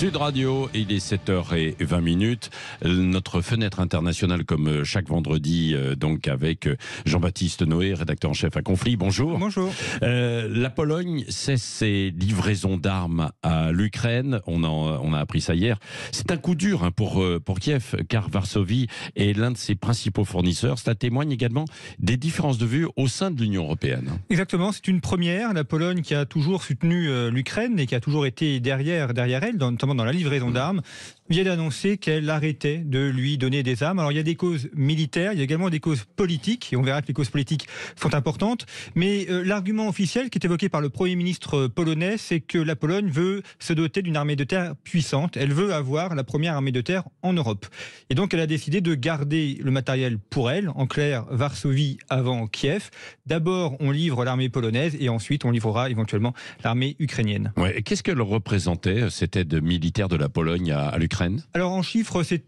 Sud Radio, il est 7h20 minutes. Notre fenêtre internationale, comme chaque vendredi, euh, donc avec euh, Jean-Baptiste Noé, rédacteur en chef à Conflit. Bonjour. Bonjour. Euh, la Pologne cesse ses livraisons d'armes à l'Ukraine. On, en- on a appris ça hier. C'est un coup dur hein, pour, pour Kiev, car Varsovie est l'un de ses principaux fournisseurs. Cela témoigne également des différences de vue au sein de l'Union européenne. Exactement, c'est une première. La Pologne qui a toujours soutenu l'Ukraine et qui a toujours été derrière, derrière elle, dans- notamment dans la livraison d'armes, vient d'annoncer qu'elle arrêtait de lui donner des armes. Alors il y a des causes militaires, il y a également des causes politiques, et on verra que les causes politiques sont importantes. Mais euh, l'argument officiel qui est évoqué par le Premier ministre euh, polonais, c'est que la Pologne veut se doter d'une armée de terre puissante. Elle veut avoir la première armée de terre en Europe. Et donc elle a décidé de garder le matériel pour elle, en clair Varsovie avant Kiev. D'abord on livre l'armée polonaise et ensuite on livrera éventuellement l'armée ukrainienne. Ouais. Qu'est-ce qu'elle représentait, euh, cette aide militaire de la Pologne à l'Ukraine? Alors en chiffres, c'est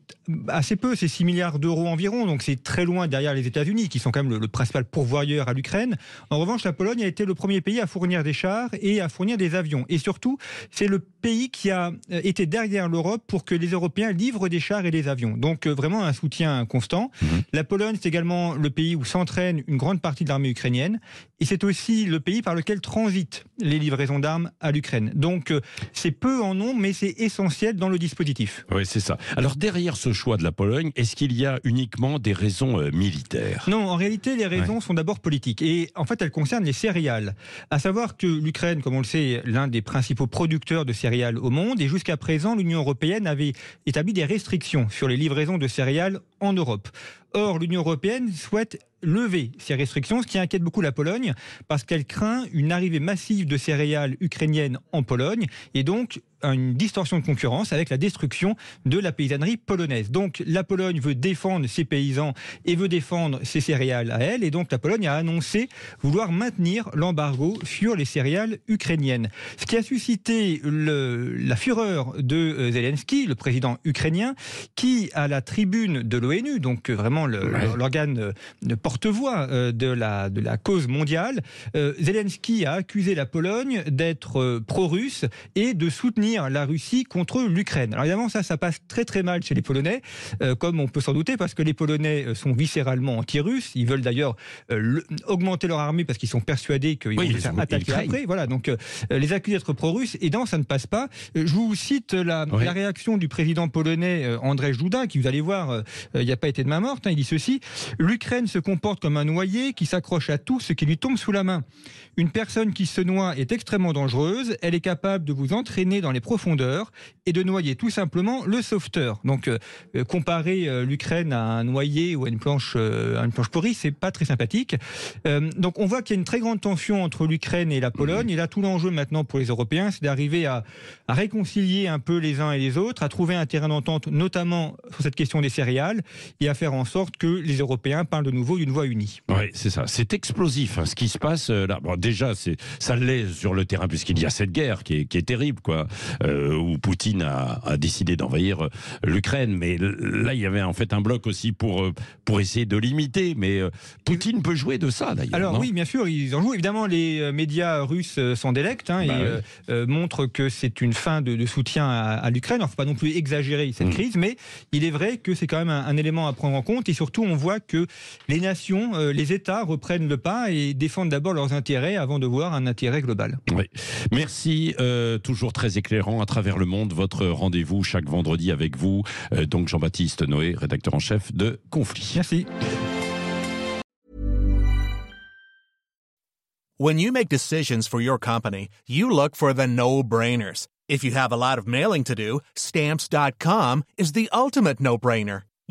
assez peu, c'est 6 milliards d'euros environ, donc c'est très loin derrière les États-Unis, qui sont quand même le, le principal pourvoyeur à l'Ukraine. En revanche, la Pologne a été le premier pays à fournir des chars et à fournir des avions. Et surtout, c'est le pays qui a euh, été derrière l'Europe pour que les Européens livrent des chars et des avions. Donc euh, vraiment un soutien constant. La Pologne, c'est également le pays où s'entraîne une grande partie de l'armée ukrainienne. Et c'est aussi le pays par lequel transitent les livraisons d'armes à l'Ukraine. Donc euh, c'est peu en nombre, mais c'est essentiel dans le dispositif. Oui, c'est ça. Alors derrière ce choix de la Pologne, est-ce qu'il y a uniquement des raisons euh, militaires? Non, en réalité, les raisons sont d'abord politiques. Et en fait, elles concernent les céréales. À savoir que l'Ukraine, comme on le sait, est l'un des principaux producteurs de céréales au monde. Et jusqu'à présent, l'Union européenne avait établi des restrictions sur les livraisons de céréales en Europe. Or, l'Union européenne souhaite lever ces restrictions, ce qui inquiète beaucoup la Pologne, parce qu'elle craint une arrivée massive de céréales ukrainiennes en Pologne, et donc une distorsion de concurrence avec la destruction de la paysannerie polonaise. Donc la Pologne veut défendre ses paysans et veut défendre ses céréales à elle, et donc la Pologne a annoncé vouloir maintenir l'embargo sur les céréales ukrainiennes. Ce qui a suscité la fureur de euh, Zelensky, le président ukrainien, qui à la tribune de l'ONU, donc vraiment Ouais. l'organe porte-voix de la, de la cause mondiale, euh, Zelensky a accusé la Pologne d'être euh, pro-russe et de soutenir la Russie contre l'Ukraine. Alors évidemment, ça, ça passe très très mal chez les Polonais, euh, comme on peut s'en douter, parce que les Polonais sont viscéralement anti-russes. Ils veulent d'ailleurs euh, le- augmenter leur armée parce qu'ils sont persuadés qu'ils Oui, vont se faire attaquer après. Voilà, donc les accusés d'être pro-russes, et non, ça ne passe pas. Je vous cite la, la réaction du président polonais Andrzej Duda, qui vous allez voir, il n'y a pas été de main morte. hein. il dit ceci l'Ukraine se comporte comme un noyé qui s'accroche à tout ce qui lui tombe sous la main. Une personne qui se noie est extrêmement dangereuse. Elle est capable de vous entraîner dans les profondeurs et de noyer tout simplement le sauveteur. Donc, euh, euh, comparer euh, l'Ukraine à un noyer ou à une planche, à une planche pourrie, c'est pas très sympathique. Donc, on voit qu'il y a une très grande tension entre l'Ukraine et la Pologne. Et là, tout l'enjeu maintenant pour les Européens, c'est d'arriver à réconcilier un peu les uns et les autres, à trouver un terrain d'entente, notamment sur cette question des céréales, et à faire en sorte que les Européens parlent de nouveau d'une voix unie. Oui, c'est ça. C'est explosif hein, ce qui se passe euh, là. Bon, déjà, ça l'est sur le terrain puisqu'il y a cette guerre qui est, qui est terrible, quoi, euh, où Poutine a, a décidé d'envahir euh, l'Ukraine. Mais là, il y avait en fait un bloc aussi pour pour essayer de limiter. Mais euh, Poutine peut jouer de ça d'ailleurs. Alors oui, bien sûr, ils en jouent. Évidemment, les médias russes s'en délectent hein, Bah et oui. montrent que c'est une fin de, de soutien à, à l'Ukraine. Il ne faut pas non plus exagérer cette Mm. crise, mais il est vrai que c'est quand même un, un élément à prendre en compte. Et surtout, on voit que les nations, euh, les États reprennent le pas et défendent d'abord leurs intérêts avant de voir un intérêt global. Oui. Merci, euh, toujours très éclairant à travers le monde. Votre rendez-vous chaque vendredi avec vous, euh, donc Jean-Baptiste Noé, rédacteur en chef de Conflit. Merci. When you make decisions for your company, you look for the no-brainers. If you have a lot of mailing to do, stamps.com is the ultimate no-brainer.